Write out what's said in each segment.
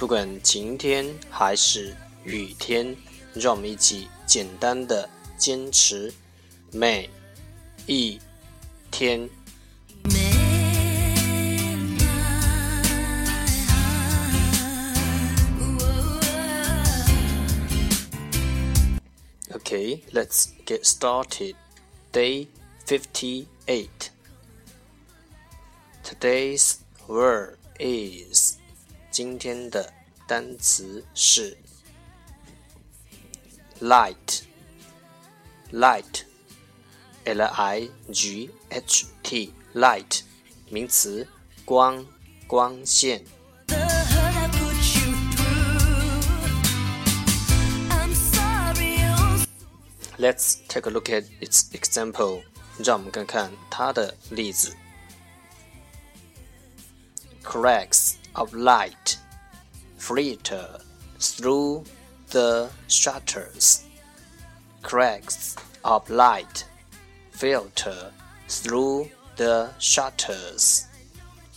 不管晴天还是雨天，让我们一起简单的坚持每一天。 In my heart. Okay, let's get started. Day 58. Today's word is 今天的单词是 light light l i g h t light 名词光光线 The hurt I put you through. I'm sorry, oh Let's take a look at its example. 让我们看看它的例子。Cracks of light filter through the shutters. Cracks of light filter through the shutters.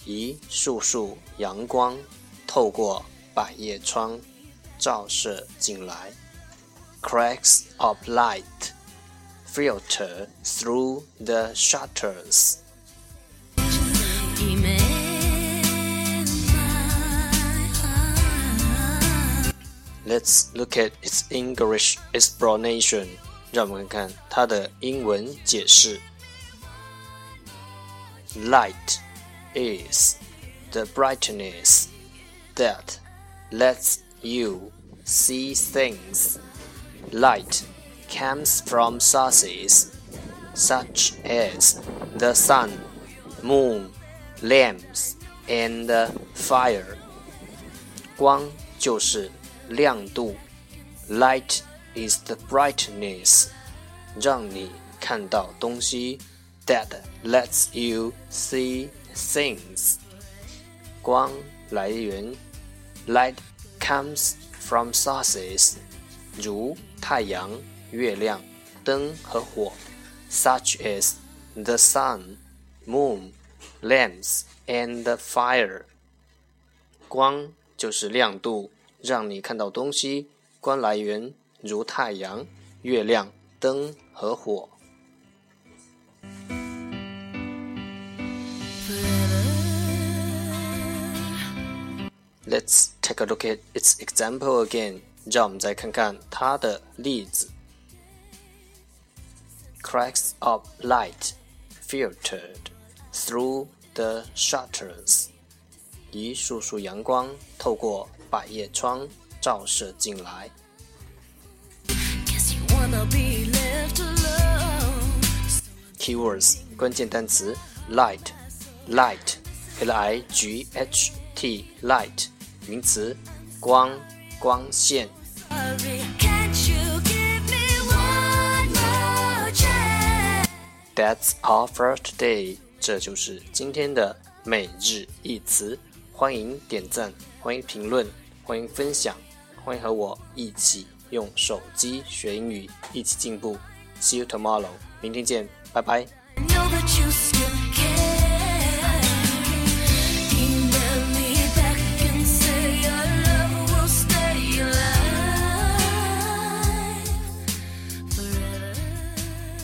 一束束阳光透过百叶窗照射进来。cracks of light filter through the shutters. Let's look at its English explanation. 让我们看看它的英文解释。Light is the brightness that lets you see things. Light comes from sources such as the sun, moon, lamps, and fire. 光就是 亮度，Light is the brightness，让你看到东西，that lets you see things。光来源，light comes from sources，如太阳、月亮、灯和火，such as the sun, moon, lamps, and fire。光就是亮度， 让你看到东西。光来源如太阳、月亮、灯和火。Let's take a look at its example again. 让我们再看看它的例子。Cracks of light filtered through the shutters. 一束束阳光透过百叶窗照射进来。Keywords 关键单词 light light l i g h t light 名词光光线。That's all for today。这就是今天的每日一词。欢迎点赞，欢迎评论，欢迎分享，欢迎和我一起用手机学英语，一起进步。See you tomorrow，明天见，拜拜。